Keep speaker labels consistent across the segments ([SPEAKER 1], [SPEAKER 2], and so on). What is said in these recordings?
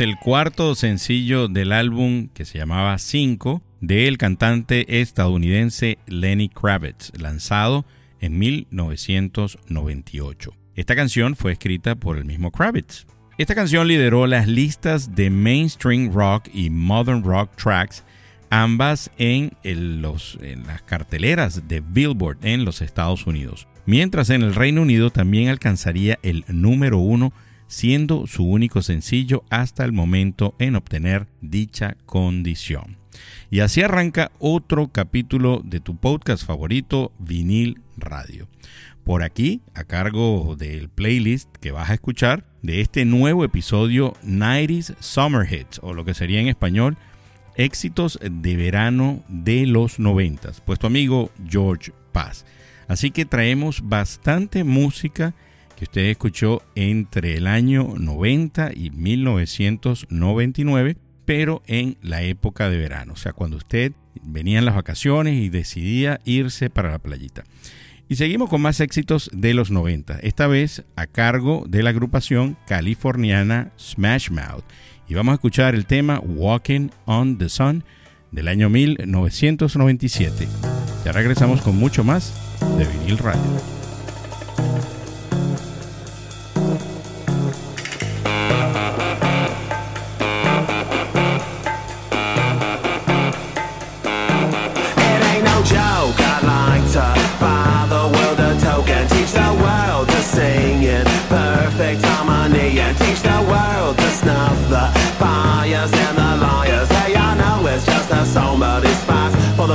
[SPEAKER 1] El cuarto sencillo del álbum que se llamaba 5 del cantante estadounidense Lenny Kravitz, lanzado en 1998. Esta canción fue escrita por el mismo Kravitz. Esta canción lideró las listas de mainstream rock y modern rock tracks, ambas en, en las carteleras de Billboard en los Estados Unidos, mientras en el Reino Unido también alcanzaría el número uno siendo su único sencillo hasta el momento en obtener dicha condición. Y así arranca otro capítulo de tu podcast favorito, Vinil Radio. Por aquí, a cargo del playlist que vas a escuchar de este nuevo episodio 90s Summer Hits, o lo que sería en español, éxitos de verano de los 90, pues tu amigo George Paz. Así que traemos bastante música que usted escuchó entre el año 90 y 1999, pero en la época de verano, o sea, cuando usted venía en las vacaciones y decidía irse para la playita. Y seguimos con más éxitos de los 90, esta vez a cargo de la agrupación californiana Smash Mouth. Y vamos a escuchar el tema Walking on the Sun del año 1997. Ya regresamos con mucho más de vinil radio.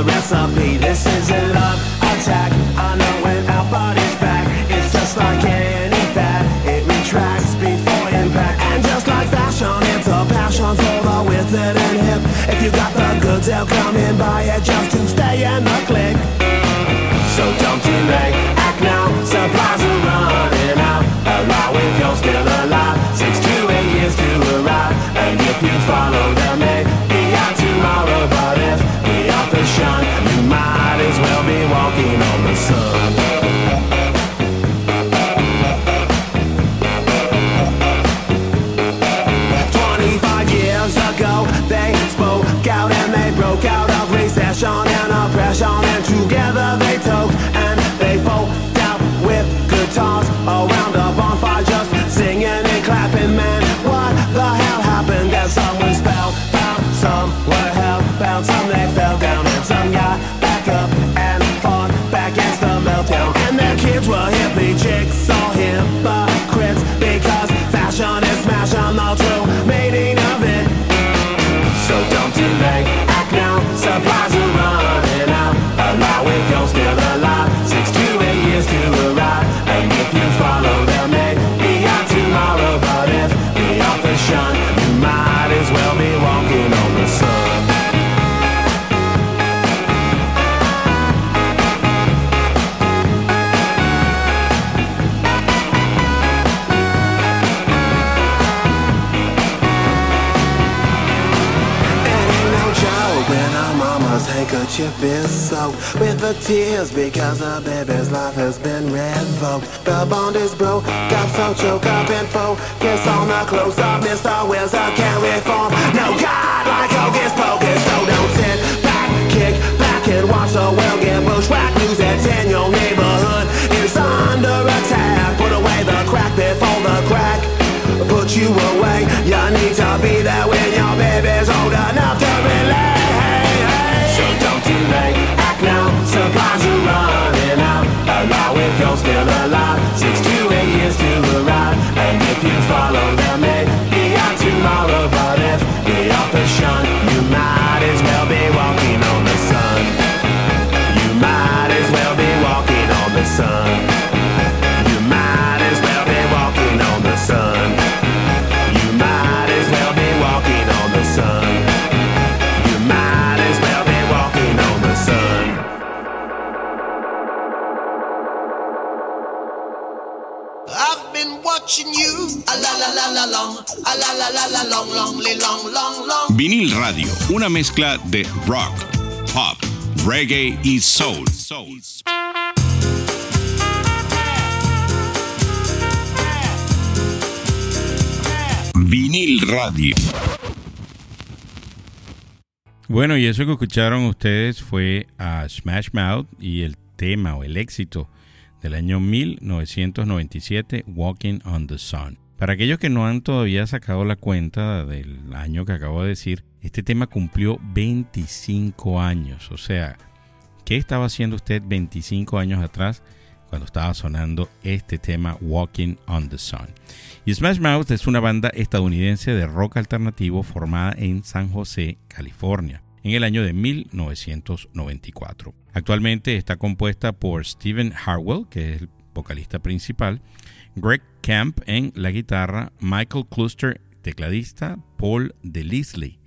[SPEAKER 2] Recipe. This is a love attack. I know when our body's back, it's just like any fat. It retracts before impact. And just like fashion, it's a passion for the with it and hip. If you got the goods, they'll come in buy it just to stay in the click. The tears because the baby's
[SPEAKER 3] Vinil Radio, una mezcla de rock, pop, reggae y soul. Vinil Radio.
[SPEAKER 1] Bueno, y eso que escucharon ustedes fue a Smash Mouth y el tema o el éxito del año 1997, Walking on the Sun. Para aquellos que no han todavía sacado la cuenta del año que acabo de decir, este tema cumplió 25 años. O sea, ¿qué estaba haciendo usted 25 años atrás cuando estaba sonando este tema Walking on the Sun? Y Smash Mouth es una banda estadounidense de rock alternativo formada en San José, California, en el año de 1994. Actualmente está compuesta por Steven Harwell, que es el vocalista principal, Greg Camp en la guitarra, Michael Cluster, tecladista, Paul DeLisley,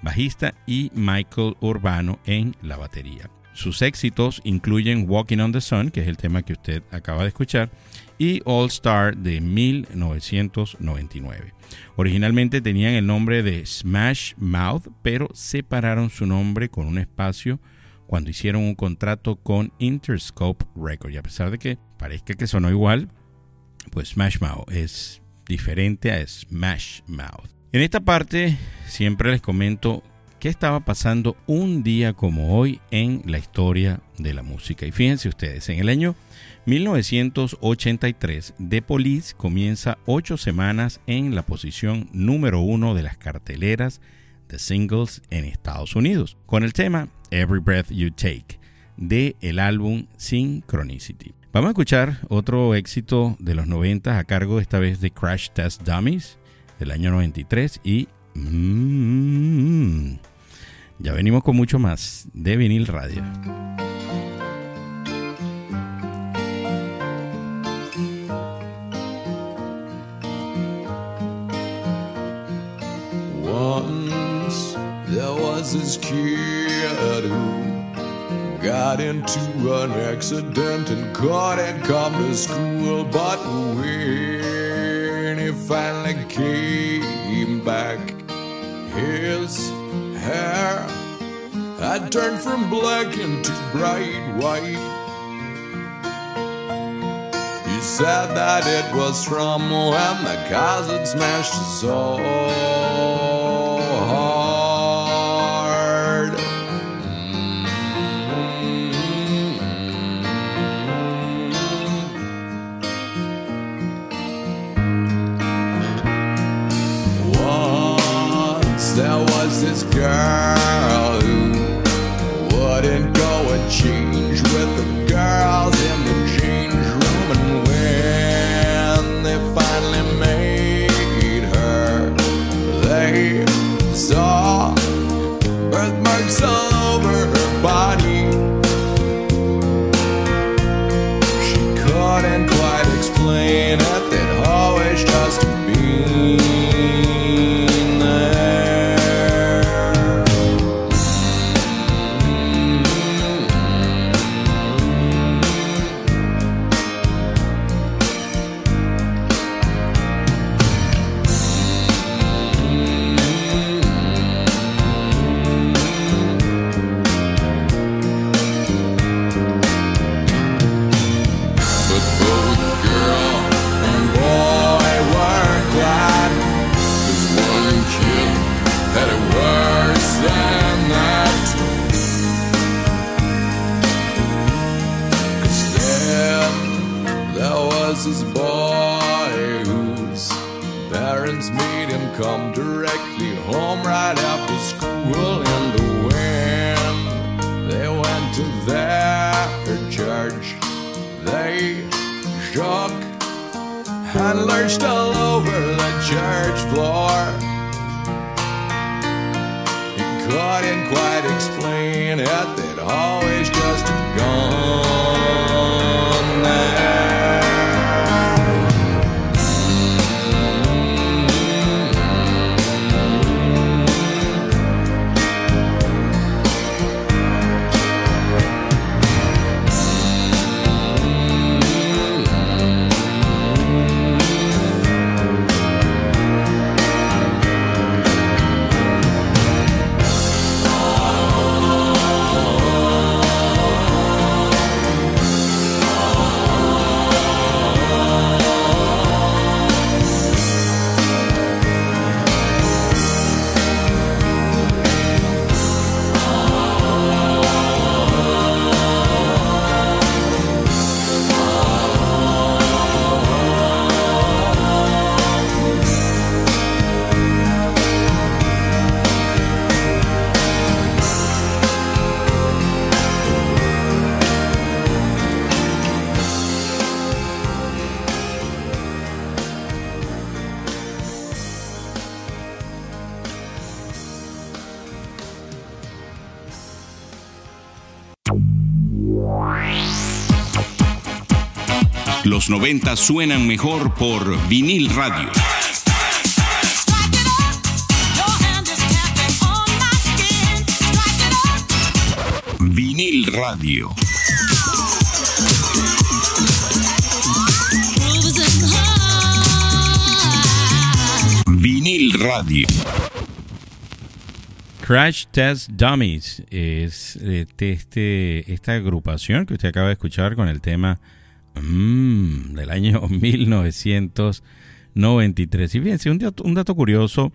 [SPEAKER 1] bajista y Michael Urbano en la batería. sus éxitos incluyen Walking on the Sun, que es el tema que usted acaba de escuchar, y All Star de 1999. Originalmente tenían el nombre de Smash Mouth, pero separaron su nombre con un espacio cuando hicieron un contrato con Interscope Records. Y a pesar de que parezca que sonó igual, pues Smash Mouth es diferente a Smash Mouth. En esta parte siempre les comento qué estaba pasando un día como hoy en la historia de la música. Y fíjense ustedes, en el año 1983, The Police comienza ocho semanas en la posición número uno de las carteleras de singles en Estados Unidos, con el tema Every Breath You Take de el álbum Synchronicity. Vamos a escuchar otro éxito de los 90 a cargo esta vez de Crash Test Dummies del año 93 y mm, ya venimos con mucho más de vinil radio.
[SPEAKER 4] Got into an accident and couldn't come to school. But when he finally came back, his hair had turned from black into bright white. He said that it was from when the cars had smashed so hard. Girl
[SPEAKER 3] Los 90 suenan mejor por vinil radio. Vinil Radio. Vinil Radio.
[SPEAKER 1] Crash Test Dummies es eh, este, esta agrupación que usted acaba de escuchar con el tema mm, del año 1993. Y fíjense, un dato, un dato curioso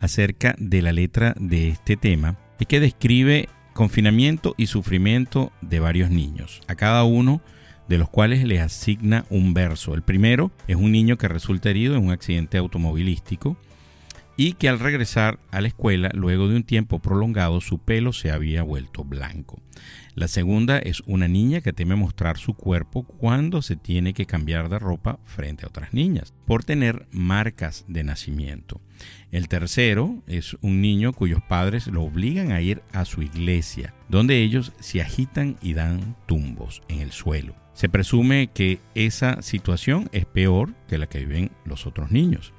[SPEAKER 1] acerca de la letra de este tema es que describe confinamiento y sufrimiento de varios niños. A cada uno de los cuales le asigna un verso. El primero es un niño que resulta herido en un accidente automovilístico y que al regresar a la escuela, luego de un tiempo prolongado, su pelo se había vuelto blanco. La segunda es una niña que teme mostrar su cuerpo cuando se tiene que cambiar de ropa frente a otras niñas, por tener marcas de nacimiento. El tercero es un niño cuyos padres lo obligan a ir a su iglesia, donde ellos se agitan y dan tumbos en el suelo. Se presume que esa situación es peor que la que viven los otros niños.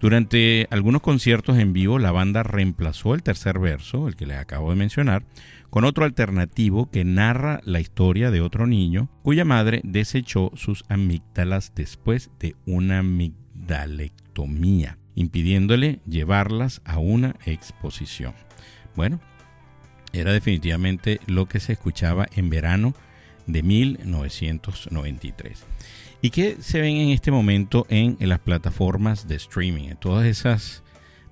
[SPEAKER 1] Durante algunos conciertos en vivo, la banda reemplazó el tercer verso, el que les acabo de mencionar, con otro alternativo que narra la historia de otro niño cuya madre desechó sus amígdalas después de una amigdalectomía, impidiéndole llevarlas a una exposición. Bueno, era definitivamente lo que se escuchaba en verano de 1993. ¿Y qué se ven en este momento en, las plataformas de streaming? En todas esas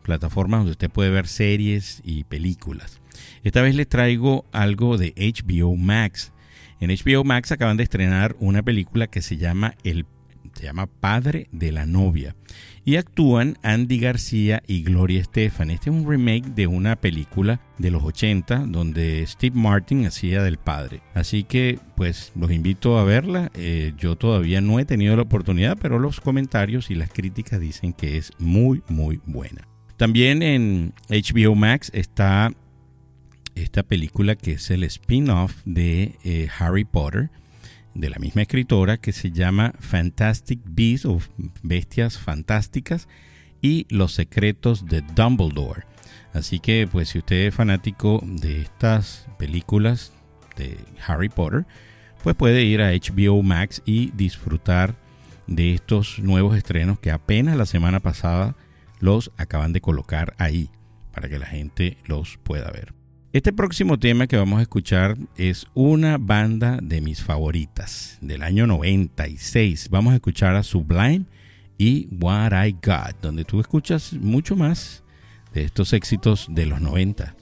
[SPEAKER 1] plataformas donde usted puede ver series y películas. Esta vez les traigo algo de HBO Max. En HBO Max acaban de estrenar una película que se llama El se llama Padre de la Novia. Y actúan Andy García y Gloria Estefan. Este es un remake de una película de los 80 donde Steve Martin hacía del padre. Así que pues los invito a verla. Eh, yo todavía no he tenido la oportunidad, pero los comentarios y las críticas dicen que es muy muy buena. También en HBO Max está esta película que es el spin-off de eh, Harry Potter de la misma escritora que se llama Fantastic Beasts o Bestias Fantásticas y Los Secretos de Dumbledore. Así que pues si usted es fanático de estas películas de Harry Potter, pues puede ir a HBO Max y disfrutar de estos nuevos estrenos que apenas la semana pasada los acaban de colocar ahí para que la gente los pueda ver. Este próximo tema que vamos a escuchar es una banda de mis favoritas del año 96. Vamos a escuchar a Sublime y What I Got, donde tú escuchas mucho más de estos éxitos de los 90.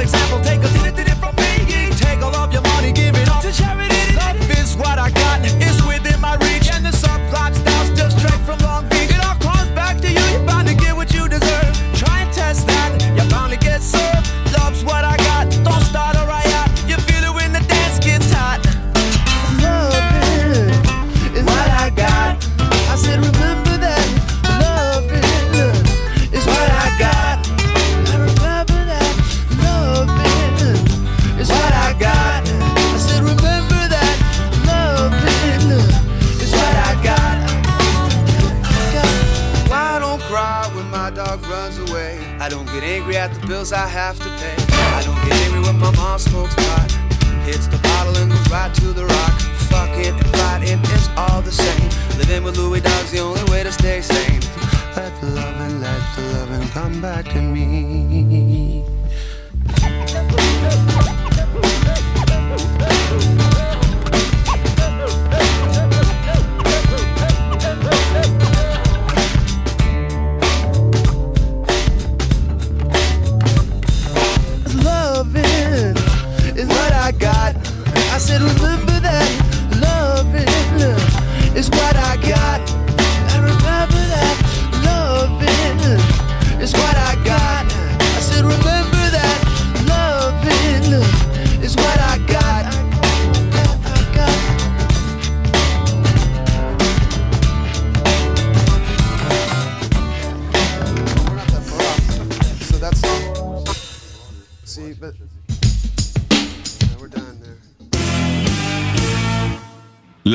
[SPEAKER 3] example, take a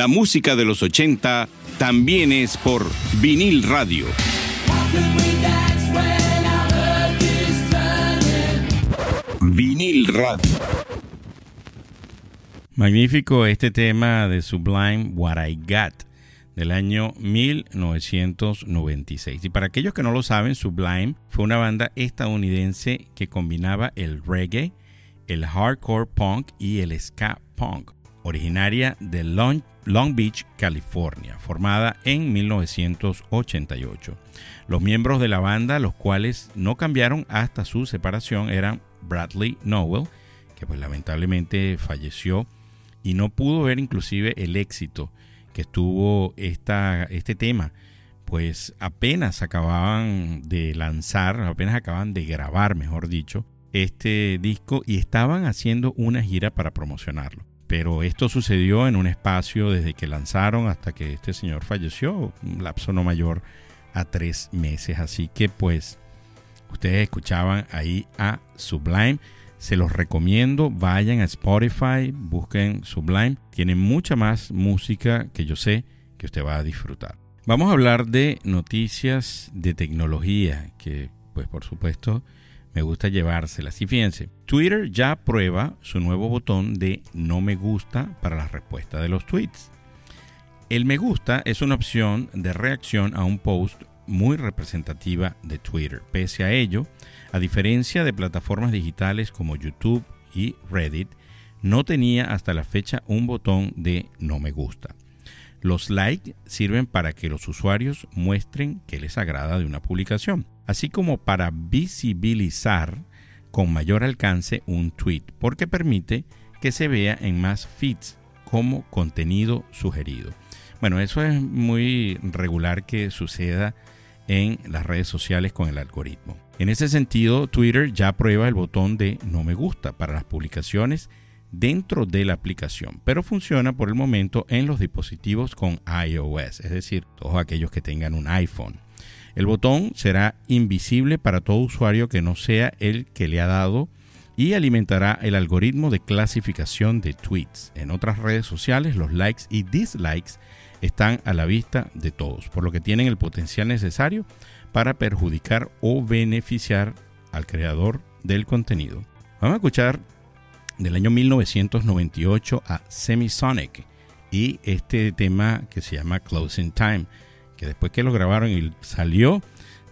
[SPEAKER 3] La música de los 80 también es por vinil radio. Vinil radio.
[SPEAKER 1] Magnífico este tema de Sublime What I Got del año 1996. Y para aquellos que no lo saben, Sublime fue una banda estadounidense que combinaba el reggae, el hardcore punk y el ska punk, originaria de Long, Beach, California, formada en 1988. Los miembros de la banda, los cuales no cambiaron hasta su separación, eran Bradley Nowell, que pues lamentablemente falleció y no pudo ver inclusive el éxito que tuvo esta, este tema, pues apenas acababan de lanzar, apenas acaban de grabar, mejor dicho, este disco y estaban haciendo una gira para promocionarlo. Pero esto sucedió en un espacio desde que lanzaron hasta que este señor falleció, un lapso no mayor a tres meses. Así que pues ustedes escuchaban ahí a Sublime. Se los recomiendo, vayan a Spotify, busquen Sublime. Tienen mucha más música que yo sé que usted va a disfrutar. Vamos a hablar de noticias de tecnología, que pues por supuesto me gusta llevárselas. Y fíjense, Twitter ya prueba su nuevo botón de no me gusta para la respuesta de los tweets. El me gusta es una opción de reacción a un post muy representativa de Twitter. Pese a ello, a diferencia de plataformas digitales como YouTube y Reddit, no tenía hasta la fecha un botón de no me gusta. Los likes sirven para que los usuarios muestren que les agrada de una publicación, así como para visibilizar con mayor alcance un tweet, porque permite que se vea en más feeds como contenido sugerido. Bueno, eso es muy regular que suceda en las redes sociales con el algoritmo. En ese sentido, Twitter ya prueba el botón de no me gusta para las publicaciones dentro de la aplicación, pero funciona por el momento en los dispositivos con iOS, es decir, todos aquellos que tengan un iPhone. El botón será invisible para todo usuario que no sea el que le ha dado y alimentará el algoritmo de clasificación de tweets. En otras redes sociales, los likes y dislikes están a la vista de todos, por lo que tienen el potencial necesario para perjudicar o beneficiar al creador del contenido. Vamos a escuchar del año 1998 a Semisonic y este tema que se llama Closing Time, después que lo grabaron y salió,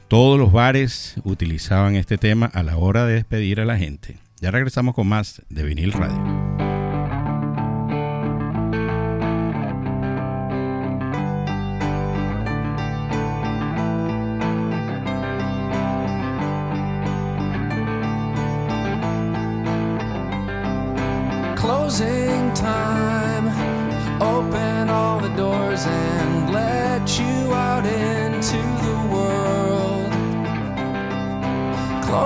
[SPEAKER 1] todos los bares utilizaban este tema a la hora de despedir a la gente. Ya regresamos con más de vinil radio.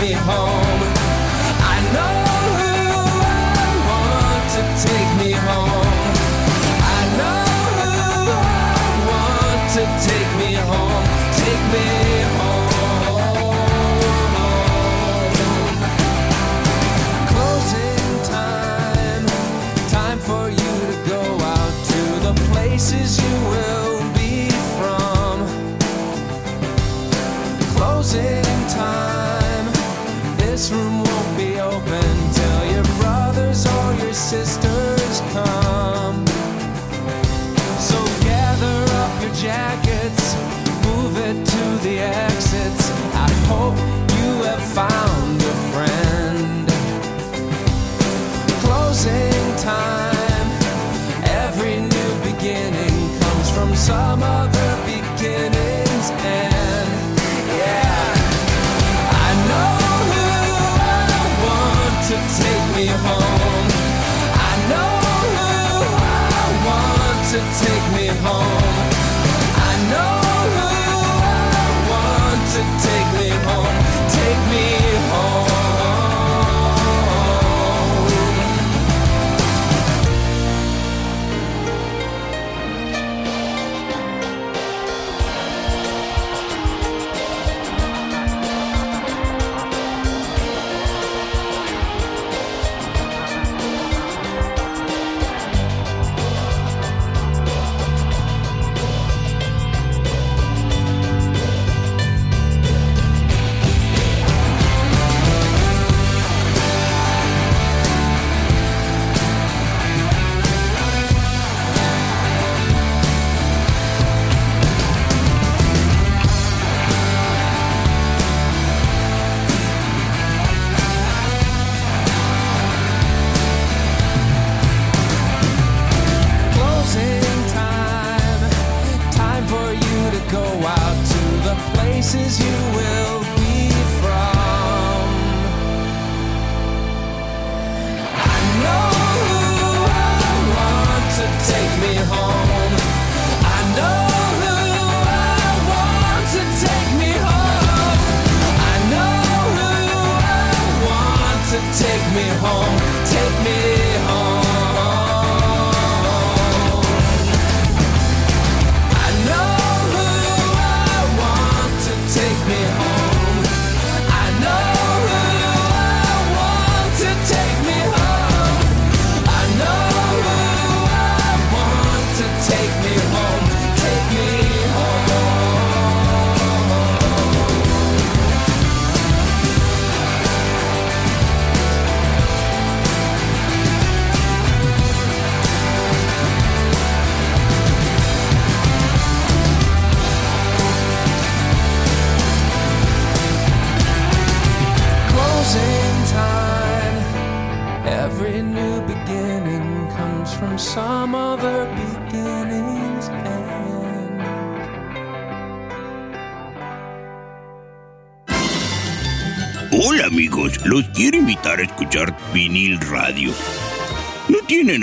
[SPEAKER 5] me home. Sisters come. So gather up your jackets, move it to the exits. I hope you have found a friend. Closing time. some other beginnings and yeah I know who I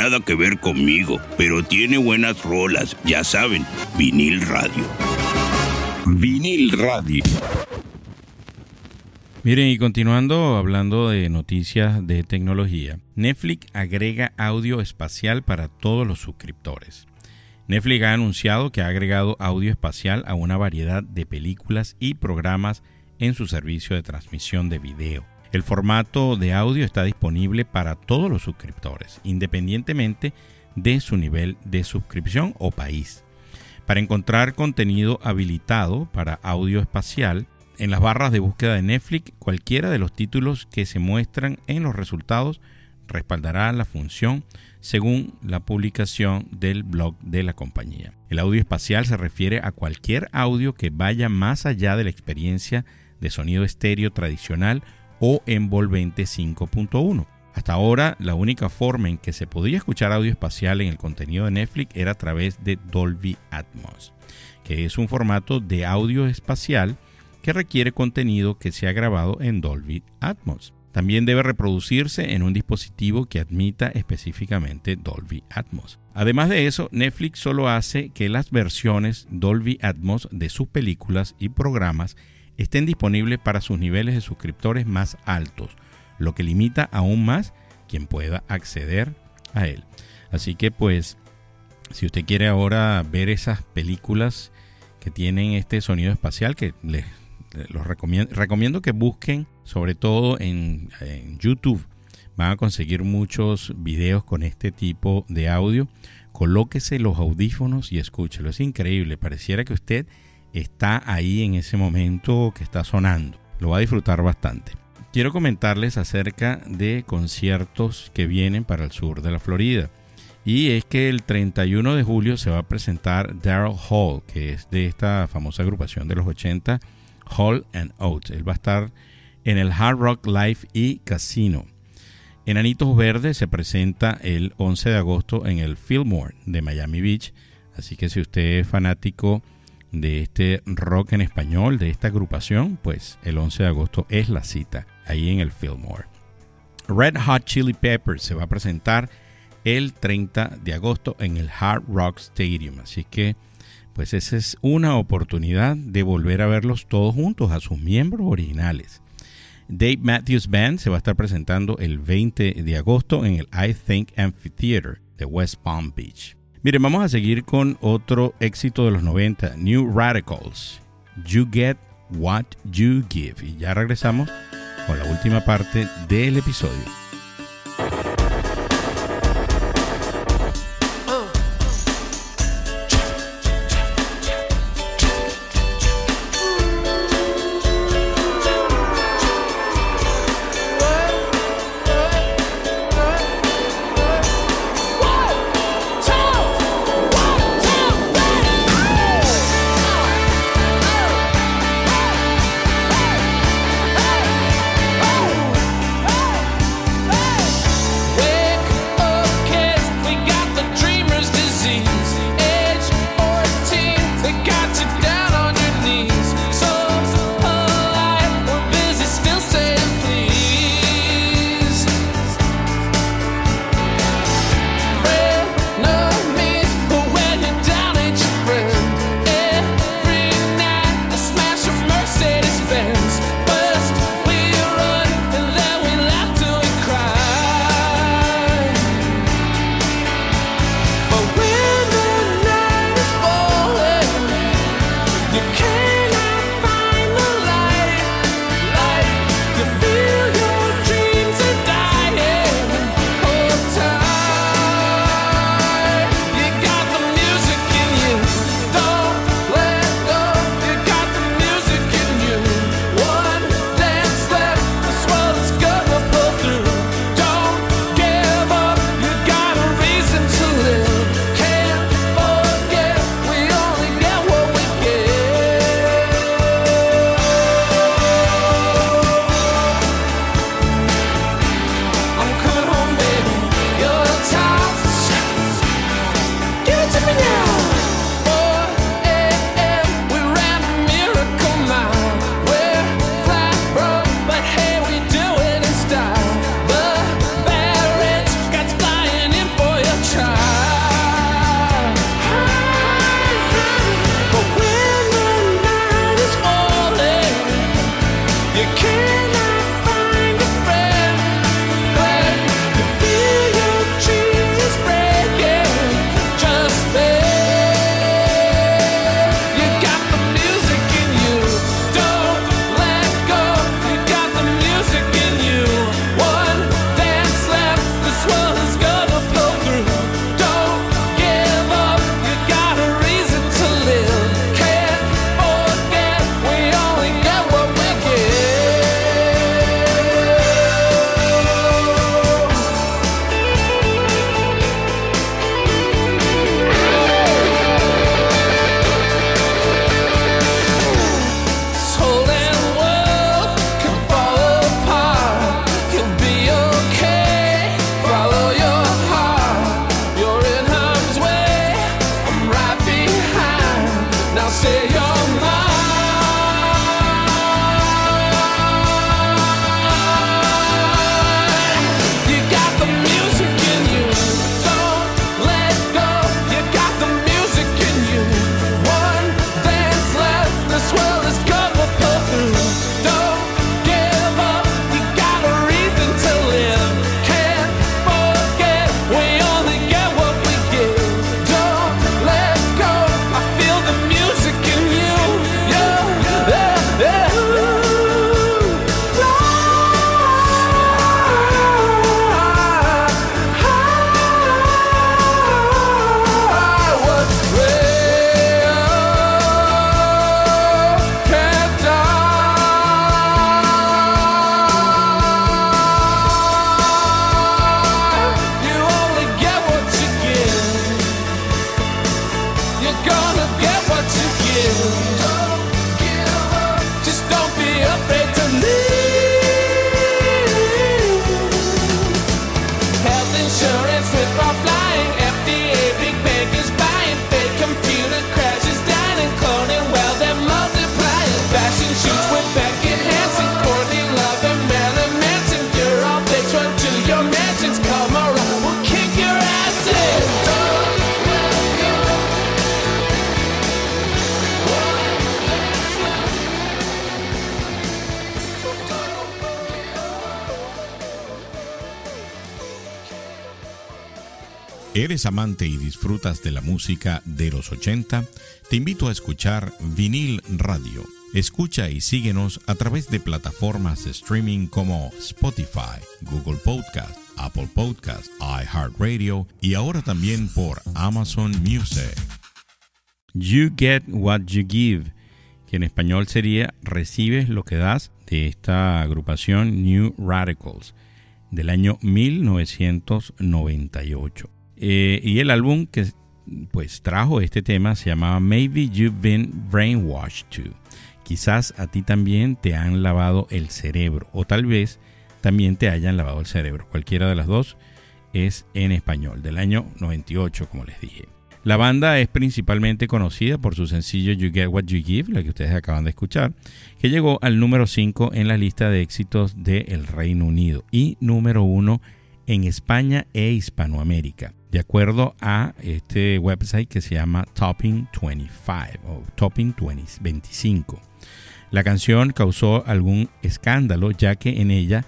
[SPEAKER 6] nada que ver conmigo, pero tiene buenas rolas, ya saben, vinil radio. Vinil radio.
[SPEAKER 1] Miren, y continuando hablando de noticias de tecnología, Netflix agrega audio espacial para todos los suscriptores. Netflix ha anunciado que ha agregado audio espacial a una variedad de películas y programas en su servicio de transmisión de video. El formato de audio está disponible para todos los suscriptores, independientemente de su nivel de suscripción o país. Para encontrar contenido habilitado para audio espacial, en las barras de búsqueda de Netflix, cualquiera de los títulos que se muestran en los resultados respaldará la función según la publicación del blog de la compañía. El audio espacial se refiere a cualquier audio que vaya más allá de la experiencia de sonido estéreo tradicional o envolvente 5.1. Hasta ahora, la única forma en que se podía escuchar audio espacial en el contenido de Netflix era a través de Dolby Atmos, que es un formato de audio espacial que requiere contenido que se ha grabado en Dolby Atmos. También debe reproducirse en un dispositivo que admita específicamente Dolby Atmos. Además de eso, Netflix solo hace que las versiones Dolby Atmos de sus películas y programas estén disponibles para sus niveles de suscriptores más altos, lo que limita aún más quien pueda acceder a él. Así que pues, si usted quiere ahora ver esas películas que tienen este sonido espacial, que les, los recomiendo, recomiendo que busquen, sobre todo en, en YouTube, van a conseguir muchos videos con este tipo de audio. Colóquese los audífonos y escúchelo. Es increíble. Pareciera que usted está ahí en ese momento que está sonando. Lo va a disfrutar bastante. Quiero comentarles acerca de conciertos que vienen para el sur de la Florida. Y es que el 31 de julio se va a presentar Daryl Hall, que es de esta famosa agrupación de los 80, Hall and Oates. Él va a estar en el Hard Rock Live y Casino. Enanitos Verdes se presenta el 11 de agosto en el Fillmore de Miami Beach. Así que si usted es fanático de este rock en español, de esta agrupación, pues el 11 de agosto es la cita ahí en el Fillmore. Red Hot Chili Peppers se va a presentar el 30 de agosto en el Hard Rock Stadium. Así que, pues esa es una oportunidad de volver a verlos todos juntos, a sus miembros originales. Dave Matthews Band se va a estar presentando el 20 de agosto en el I Think Amphitheater de West Palm Beach. Miren, vamos a seguir con otro éxito de los 90, New Radicals. You Get What You Give. Y ya regresamos con la última parte del episodio.
[SPEAKER 3] ¿Eres amante y disfrutas de la música de los 80? Te invito a escuchar Vinil Radio. Escucha y síguenos a través de plataformas de streaming como Spotify, Google Podcast, Apple Podcast, iHeartRadio y ahora también por Amazon Music.
[SPEAKER 1] You Get What You Give, que en español sería Recibes lo que das, de esta agrupación New Radicals, del año 1998. Eh, y el álbum que pues trajo este tema se llamaba Maybe You've Been Brainwashed Too. Quizás a ti también te han lavado el cerebro o tal vez también te hayan lavado el cerebro. Cualquiera de las dos es en español, del año 98 como les dije. La banda es principalmente conocida por su sencillo You Get What You Give, la que ustedes acaban de escuchar, que llegó al número 5 en la lista de éxitos del Reino Unido y número 1 en España e Hispanoamérica, de acuerdo a este website que se llama Topping 25 o Topping 25. La canción causó algún escándalo ya que en ella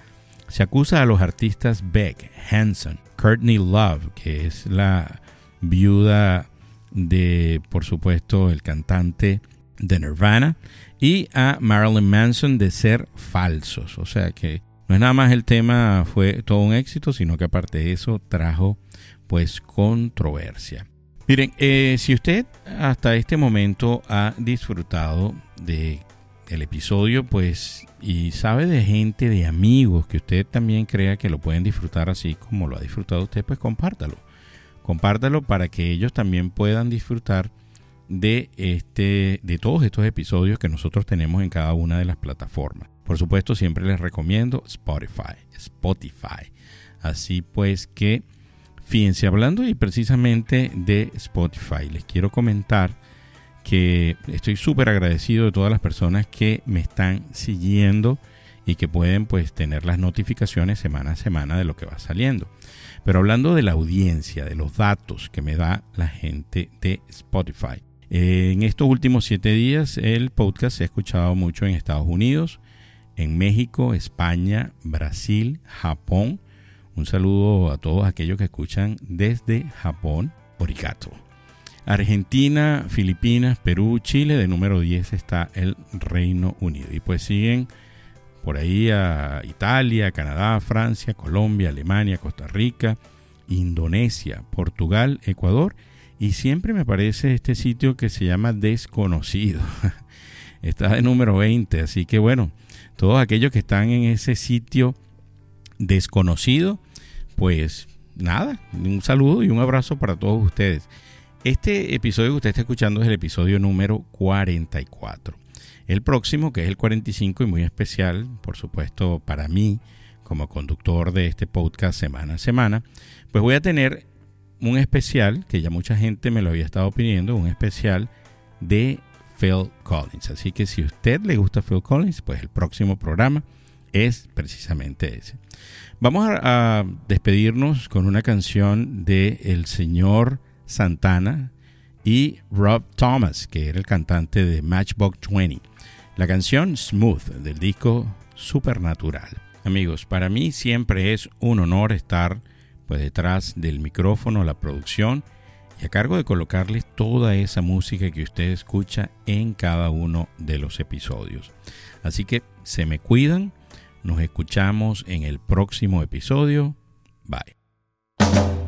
[SPEAKER 1] se acusa a los artistas Beck, Hanson, Courtney Love, que es la viuda de, por supuesto, el cantante de Nirvana, y a Marilyn Manson de ser falsos. O sea que no es nada más el tema fue todo un éxito, sino que aparte de eso trajo pues controversia. Miren, eh, si usted hasta este momento ha disfrutado de el episodio, pues, y sabe de gente, de amigos que usted también crea que lo pueden disfrutar así como lo ha disfrutado usted, pues compártalo. Compártalo para que ellos también puedan disfrutar de este, de todos estos episodios que nosotros tenemos en cada una de las plataformas. Por supuesto, siempre les recomiendo Spotify, Spotify. Así pues que, fíjense, hablando y precisamente de Spotify, les quiero comentar que estoy súper agradecido de todas las personas que me están siguiendo y que pueden pues tener las notificaciones semana a semana de lo que va saliendo. Pero hablando de la audiencia, de los datos que me da la gente de Spotify. En estos últimos siete días el podcast se ha escuchado mucho en Estados Unidos, en México, España, Brasil, Japón. Un saludo a todos aquellos que escuchan desde Japón. Origato. Argentina, Filipinas, Perú, Chile. De número 10 está el Reino Unido. Y pues siguen por ahí a Italia, Canadá, Francia, Colombia, Alemania, Costa Rica, Indonesia, Portugal, Ecuador. Y siempre me aparece este sitio que se llama Desconocido. está de número 20. Así que bueno, todos aquellos que están en ese sitio desconocido, pues nada, un saludo y un abrazo para todos ustedes. Este episodio que usted está escuchando es el episodio número 44. El próximo, que es el 45 y muy especial, por supuesto, para mí, como conductor de este podcast semana a semana, pues voy a tener un especial, que ya mucha gente me lo había estado pidiendo, un especial de Phil Collins. Así que si a usted le gusta Phil Collins, pues el próximo programa es precisamente ese. Vamos a, despedirnos con una canción de el señor Santana y Rob Thomas, que era el cantante de Matchbox 20. La canción Smooth del disco Supernatural. Amigos, para mí siempre es un honor estar pues detrás del micrófono, la producción y a cargo de colocarles toda esa música que usted escucha en cada uno de los episodios. Así que se me cuidan, nos escuchamos en el próximo episodio. Bye.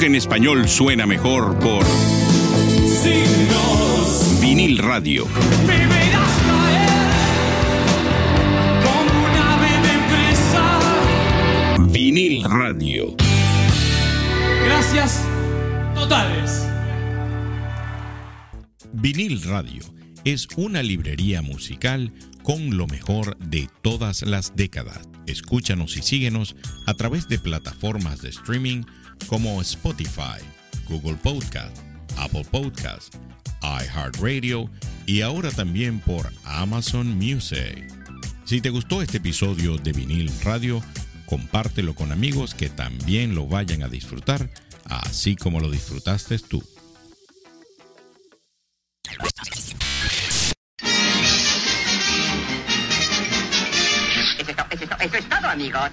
[SPEAKER 3] Rock en español suena mejor por Vinil Radio.
[SPEAKER 5] Caer como un ave de presa.
[SPEAKER 3] Vinil Radio.
[SPEAKER 5] Gracias totales.
[SPEAKER 1] Vinil Radio es una librería musical con lo mejor de todas las décadas. Escúchanos y síguenos a través de plataformas de streaming como Spotify, Google Podcast, Apple Podcast, iHeartRadio y ahora también por Amazon Music. Si te gustó este episodio de Vinil Radio, compártelo con amigos que también lo vayan a disfrutar, así como lo disfrutaste tú.
[SPEAKER 7] Eso es, todo, amigos.